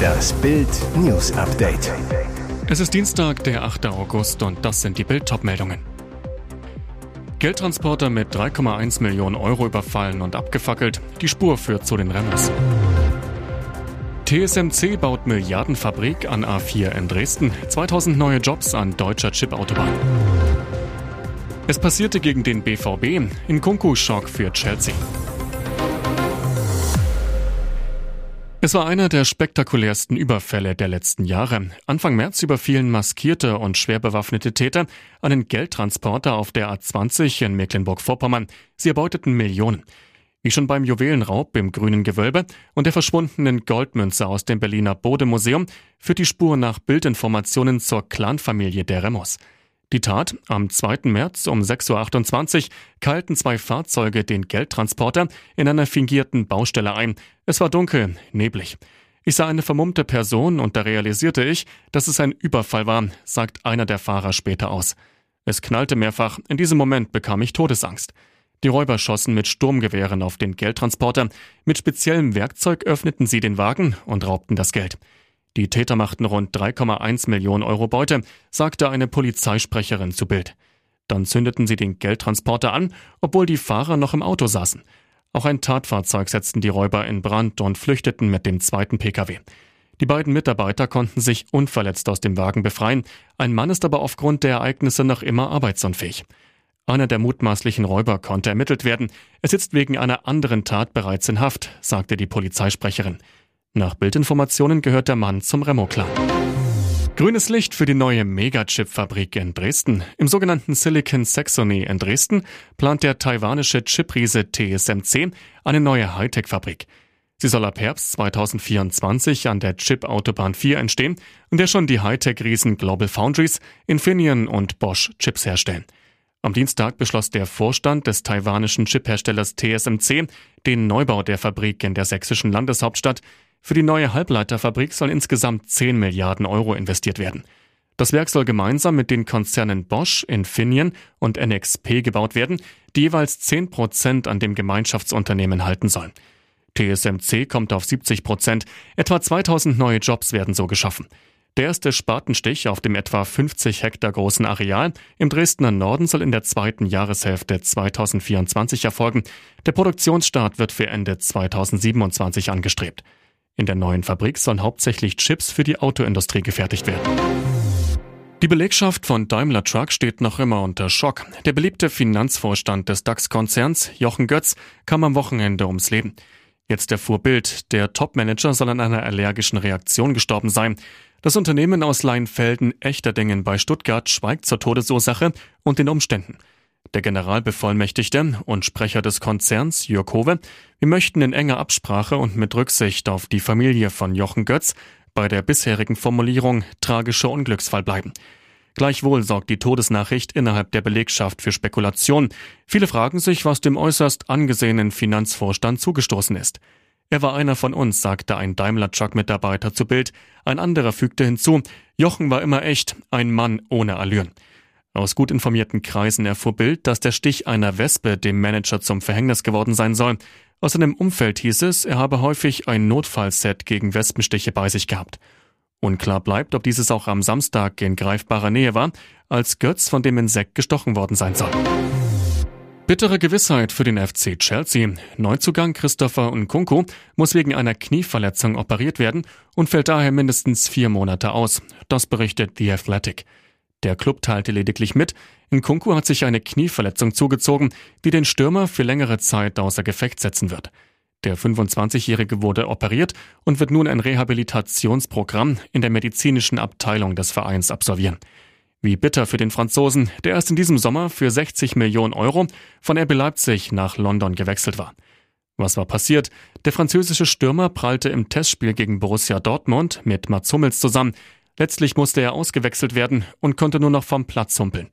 Das Bild News Update. Es ist Dienstag, der 8. August und das sind die Bild meldungen Geldtransporter mit 3,1 Millionen Euro überfallen und abgefackelt. Die Spur führt zu den Renners. TSMC baut Milliardenfabrik an A4 in Dresden. 2000 neue Jobs an deutscher Chipautobahn. Es passierte gegen den BVB. In Kunku Schock für Chelsea. Es war einer der spektakulärsten Überfälle der letzten Jahre. Anfang März überfielen maskierte und schwer bewaffnete Täter einen Geldtransporter auf der A20 in Mecklenburg-Vorpommern. Sie erbeuteten Millionen. Wie schon beim Juwelenraub im grünen Gewölbe und der verschwundenen Goldmünze aus dem Berliner Bodemuseum führt die Spur nach Bildinformationen zur Clanfamilie der Remos. Die Tat, am 2. März um 6.28 Uhr keilten zwei Fahrzeuge den Geldtransporter in einer fingierten Baustelle ein. Es war dunkel, neblig. Ich sah eine vermummte Person und da realisierte ich, dass es ein Überfall war, sagt einer der Fahrer später aus. Es knallte mehrfach, in diesem Moment bekam ich Todesangst. Die Räuber schossen mit Sturmgewehren auf den Geldtransporter, mit speziellem Werkzeug öffneten sie den Wagen und raubten das Geld. Die Täter machten rund 3,1 Millionen Euro Beute, sagte eine Polizeisprecherin zu Bild. Dann zündeten sie den Geldtransporter an, obwohl die Fahrer noch im Auto saßen. Auch ein Tatfahrzeug setzten die Räuber in Brand und flüchteten mit dem zweiten Pkw. Die beiden Mitarbeiter konnten sich unverletzt aus dem Wagen befreien. Ein Mann ist aber aufgrund der Ereignisse noch immer arbeitsunfähig. Einer der mutmaßlichen Räuber konnte ermittelt werden. Er sitzt wegen einer anderen Tat bereits in Haft, sagte die Polizeisprecherin. Nach Bildinformationen gehört der Mann zum Remo-Clan. Grünes Licht für die neue Megachip-Fabrik in Dresden. Im sogenannten Silicon Saxony in Dresden plant der taiwanische Chipriese TSMC eine neue Hightech-Fabrik. Sie soll ab Herbst 2024 an der Chip-Autobahn 4 entstehen, in der schon die Hightech-Riesen Global Foundries, Infineon und Bosch Chips herstellen. Am Dienstag beschloss der Vorstand des taiwanischen Chipherstellers TSMC den Neubau der Fabrik in der sächsischen Landeshauptstadt für die neue Halbleiterfabrik sollen insgesamt 10 Milliarden Euro investiert werden. Das Werk soll gemeinsam mit den Konzernen Bosch, Infineon und NXP gebaut werden, die jeweils 10 Prozent an dem Gemeinschaftsunternehmen halten sollen. TSMC kommt auf 70 Prozent. Etwa 2000 neue Jobs werden so geschaffen. Der erste Spatenstich auf dem etwa 50 Hektar großen Areal im Dresdner Norden soll in der zweiten Jahreshälfte 2024 erfolgen. Der Produktionsstart wird für Ende 2027 angestrebt. In der neuen Fabrik sollen hauptsächlich Chips für die Autoindustrie gefertigt werden. Die Belegschaft von Daimler Truck steht noch immer unter Schock. Der beliebte Finanzvorstand des DAX-Konzerns, Jochen Götz, kam am Wochenende ums Leben. Jetzt erfuhr Bild, der Topmanager soll an einer allergischen Reaktion gestorben sein. Das Unternehmen aus Leinfelden-Echterdingen bei Stuttgart schweigt zur Todesursache und den Umständen. Der Generalbevollmächtigte und Sprecher des Konzerns, Jörg Hove, wir möchten in enger Absprache und mit Rücksicht auf die Familie von Jochen Götz bei der bisherigen Formulierung tragischer Unglücksfall bleiben. Gleichwohl sorgt die Todesnachricht innerhalb der Belegschaft für Spekulation. Viele fragen sich, was dem äußerst angesehenen Finanzvorstand zugestoßen ist. Er war einer von uns, sagte ein Daimler-Truck-Mitarbeiter zu Bild. Ein anderer fügte hinzu, Jochen war immer echt, ein Mann ohne Allüren. Aus gut informierten Kreisen erfuhr Bild, dass der Stich einer Wespe dem Manager zum Verhängnis geworden sein soll. Aus seinem Umfeld hieß es, er habe häufig ein Notfallset gegen Wespenstiche bei sich gehabt. Unklar bleibt, ob dieses auch am Samstag in greifbarer Nähe war, als Götz von dem Insekt gestochen worden sein soll. Bittere Gewissheit für den FC Chelsea. Neuzugang Christopher Nkunku muss wegen einer Knieverletzung operiert werden und fällt daher mindestens vier Monate aus. Das berichtet The Athletic. Der Club teilte lediglich mit, Nkunku hat sich eine Knieverletzung zugezogen, die den Stürmer für längere Zeit außer Gefecht setzen wird. Der 25-Jährige wurde operiert und wird nun ein Rehabilitationsprogramm in der medizinischen Abteilung des Vereins absolvieren. Wie bitter für den Franzosen, der erst in diesem Sommer für 60 Millionen Euro von RB Leipzig nach London gewechselt war. Was war passiert? Der französische Stürmer prallte im Testspiel gegen Borussia Dortmund mit Mats Hummels zusammen, Letztlich musste er ausgewechselt werden und konnte nur noch vom Platz humpeln.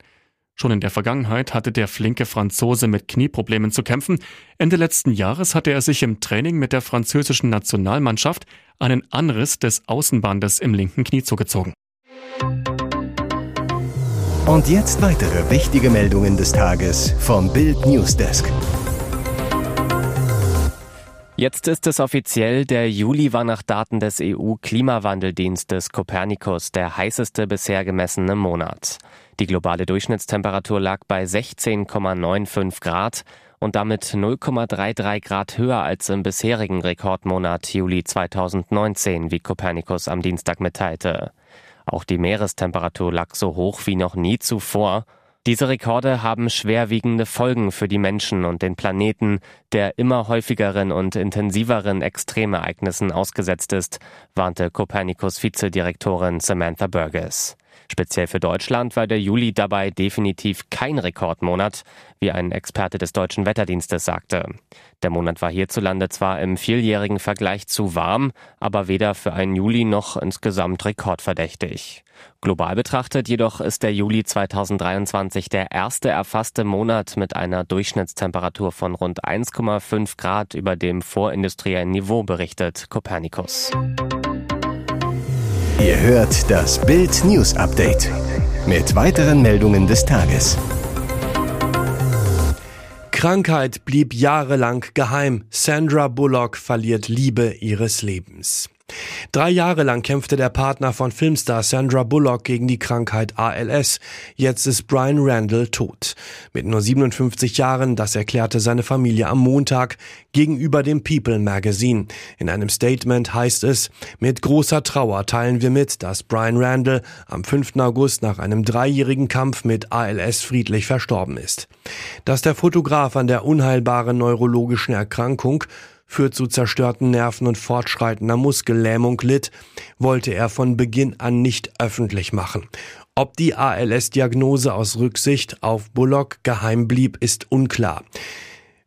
Schon in der Vergangenheit hatte der flinke Franzose mit Knieproblemen zu kämpfen. Ende letzten Jahres hatte er sich im Training mit der französischen Nationalmannschaft einen Anriss des Außenbandes im linken Knie zugezogen. Und jetzt weitere wichtige Meldungen des Tages vom Bild Newsdesk. Jetzt ist es offiziell, der Juli war nach Daten des EU-Klimawandeldienstes Copernicus der heißeste bisher gemessene Monat. Die globale Durchschnittstemperatur lag bei 16,95 Grad und damit 0,33 Grad höher als im bisherigen Rekordmonat Juli 2019, wie Copernicus am Dienstag mitteilte. Auch die Meerestemperatur lag so hoch wie noch nie zuvor diese Rekorde haben schwerwiegende Folgen für die Menschen und den Planeten, der immer häufigeren und intensiveren Extremereignissen ausgesetzt ist, warnte Copernicus Vizedirektorin Samantha Burgess. Speziell für Deutschland war der Juli dabei definitiv kein Rekordmonat, wie ein Experte des deutschen Wetterdienstes sagte. Der Monat war hierzulande zwar im vieljährigen Vergleich zu warm, aber weder für einen Juli noch insgesamt rekordverdächtig. Global betrachtet jedoch ist der Juli 2023 der erste erfasste Monat mit einer Durchschnittstemperatur von rund 1,5 Grad über dem vorindustriellen Niveau, berichtet Copernicus. Ihr hört das Bild News Update mit weiteren Meldungen des Tages. Krankheit blieb jahrelang geheim. Sandra Bullock verliert Liebe ihres Lebens. Drei Jahre lang kämpfte der Partner von Filmstar Sandra Bullock gegen die Krankheit ALS. Jetzt ist Brian Randall tot. Mit nur 57 Jahren, das erklärte seine Familie am Montag gegenüber dem People Magazine. In einem Statement heißt es, mit großer Trauer teilen wir mit, dass Brian Randall am 5. August nach einem dreijährigen Kampf mit ALS friedlich verstorben ist. Dass der Fotograf an der unheilbaren neurologischen Erkrankung führt zu zerstörten Nerven und fortschreitender Muskellähmung litt, wollte er von Beginn an nicht öffentlich machen. Ob die ALS-Diagnose aus Rücksicht auf Bullock geheim blieb, ist unklar.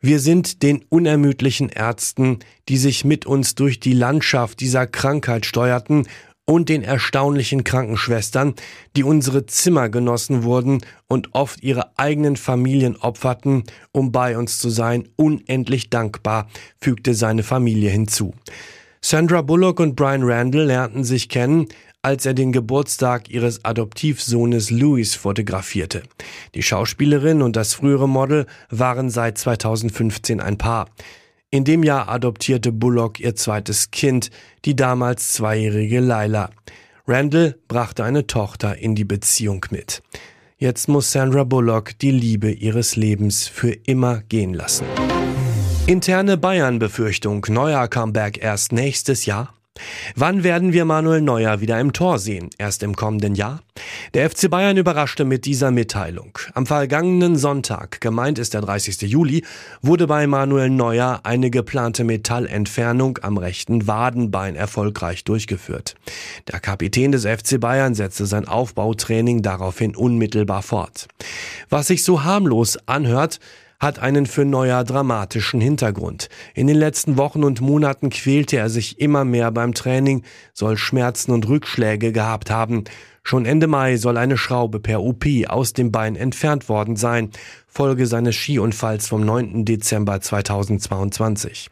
Wir sind den unermüdlichen Ärzten, die sich mit uns durch die Landschaft dieser Krankheit steuerten und den erstaunlichen Krankenschwestern, die unsere Zimmer genossen wurden und oft ihre eigenen Familien opferten, um bei uns zu sein, unendlich dankbar, fügte seine Familie hinzu. Sandra Bullock und Brian Randall lernten sich kennen, als er den Geburtstag ihres Adoptivsohnes Louis fotografierte. Die Schauspielerin und das frühere Model waren seit 2015 ein Paar. In dem Jahr adoptierte Bullock ihr zweites Kind, die damals zweijährige Laila. Randall brachte eine Tochter in die Beziehung mit. Jetzt muss Sandra Bullock die Liebe ihres Lebens für immer gehen lassen. Interne Bayern-Befürchtung, neuer Comeback erst nächstes Jahr? Wann werden wir Manuel Neuer wieder im Tor sehen? Erst im kommenden Jahr? Der FC Bayern überraschte mit dieser Mitteilung. Am vergangenen Sonntag, gemeint ist der 30. Juli, wurde bei Manuel Neuer eine geplante Metallentfernung am rechten Wadenbein erfolgreich durchgeführt. Der Kapitän des FC Bayern setzte sein Aufbautraining daraufhin unmittelbar fort. Was sich so harmlos anhört, hat einen für Neuer dramatischen Hintergrund. In den letzten Wochen und Monaten quälte er sich immer mehr beim Training, soll Schmerzen und Rückschläge gehabt haben. Schon Ende Mai soll eine Schraube per OP aus dem Bein entfernt worden sein, Folge seines Skiunfalls vom 9. Dezember 2022.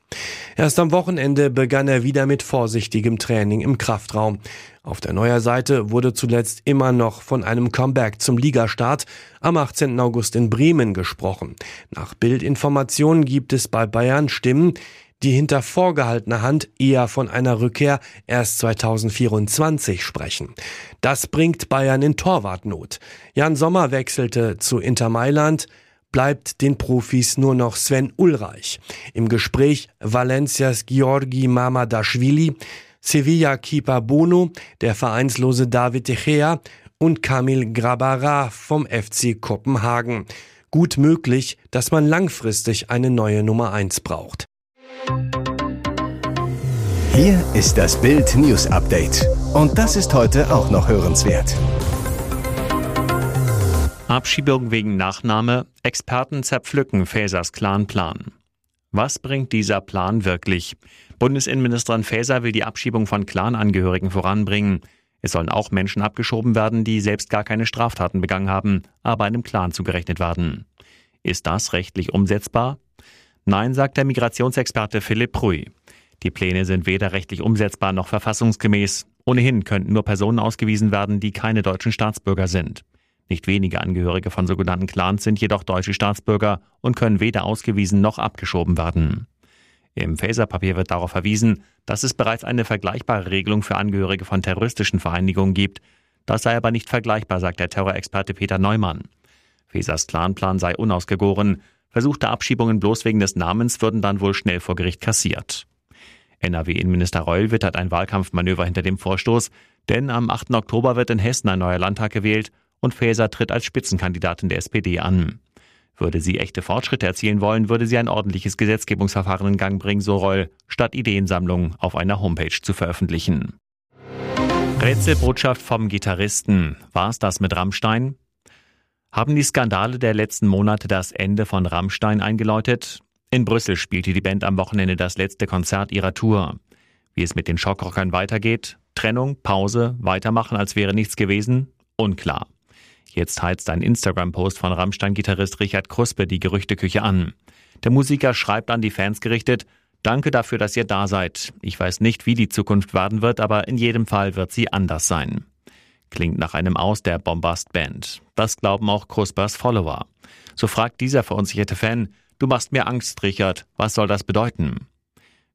Erst am Wochenende begann er wieder mit vorsichtigem Training im Kraftraum. Auf der Neuer Seite wurde zuletzt immer noch von einem Comeback zum Ligastart am 18. August in Bremen gesprochen. Nach Bildinformationen gibt es bei Bayern Stimmen, die hinter vorgehaltener Hand eher von einer Rückkehr erst 2024 sprechen. Das bringt Bayern in Torwartnot. Jan Sommer wechselte zu Inter Mailand, bleibt den Profis nur noch Sven Ulreich. Im Gespräch Valencias Georgi Mamadashvili, Sevilla-Keeper Bono, der vereinslose David De und Kamil Grabara vom FC Kopenhagen. Gut möglich, dass man langfristig eine neue Nummer 1 braucht. Hier ist das Bild News Update. Und das ist heute auch noch hörenswert. Abschiebung wegen Nachname. Experten zerpflücken Fasers Clan-Plan. Was bringt dieser Plan wirklich? Bundesinnenministerin Faeser will die Abschiebung von Clanangehörigen voranbringen. Es sollen auch Menschen abgeschoben werden, die selbst gar keine Straftaten begangen haben, aber einem Clan zugerechnet werden. Ist das rechtlich umsetzbar? Nein, sagt der Migrationsexperte Philipp Pruy. Die Pläne sind weder rechtlich umsetzbar noch verfassungsgemäß. Ohnehin könnten nur Personen ausgewiesen werden, die keine deutschen Staatsbürger sind. Nicht wenige Angehörige von sogenannten Clans sind jedoch deutsche Staatsbürger und können weder ausgewiesen noch abgeschoben werden. Im Faser-Papier wird darauf verwiesen, dass es bereits eine vergleichbare Regelung für Angehörige von terroristischen Vereinigungen gibt. Das sei aber nicht vergleichbar, sagt der Terrorexperte Peter Neumann. Fesers Clanplan sei unausgegoren. Versuchte Abschiebungen bloß wegen des Namens würden dann wohl schnell vor Gericht kassiert. NRW-Innenminister Reul wittert ein Wahlkampfmanöver hinter dem Vorstoß, denn am 8. Oktober wird in Hessen ein neuer Landtag gewählt und Faeser tritt als Spitzenkandidatin der SPD an. Würde sie echte Fortschritte erzielen wollen, würde sie ein ordentliches Gesetzgebungsverfahren in Gang bringen, so Reul, statt Ideensammlungen auf einer Homepage zu veröffentlichen. Rätselbotschaft vom Gitarristen. War es das mit Rammstein? Haben die Skandale der letzten Monate das Ende von Rammstein eingeläutet? In Brüssel spielte die Band am Wochenende das letzte Konzert ihrer Tour. Wie es mit den Schockrockern weitergeht? Trennung, Pause, weitermachen, als wäre nichts gewesen? Unklar. Jetzt heizt ein Instagram-Post von Rammstein-Gitarrist Richard Kruspe die Gerüchteküche an. Der Musiker schreibt an die Fans gerichtet, Danke dafür, dass ihr da seid. Ich weiß nicht, wie die Zukunft werden wird, aber in jedem Fall wird sie anders sein. Klingt nach einem Aus der Bombast-Band. Das glauben auch Kruspers Follower. So fragt dieser verunsicherte Fan, du machst mir Angst, Richard, was soll das bedeuten?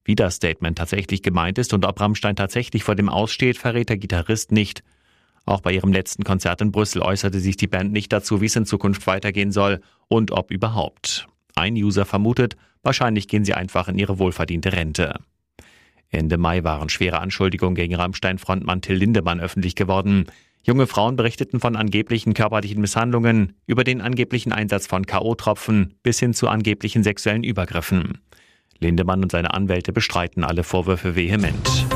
Wie das Statement tatsächlich gemeint ist und ob Rammstein tatsächlich vor dem Aussteht, verrät der Gitarrist nicht. Auch bei ihrem letzten Konzert in Brüssel äußerte sich die Band nicht dazu, wie es in Zukunft weitergehen soll und ob überhaupt. Ein User vermutet, wahrscheinlich gehen sie einfach in ihre wohlverdiente Rente. Ende Mai waren schwere Anschuldigungen gegen Rammstein-Frontmann Till Lindemann öffentlich geworden. Junge Frauen berichteten von angeblichen körperlichen Misshandlungen, über den angeblichen Einsatz von K.O.-Tropfen bis hin zu angeblichen sexuellen Übergriffen. Lindemann und seine Anwälte bestreiten alle Vorwürfe vehement.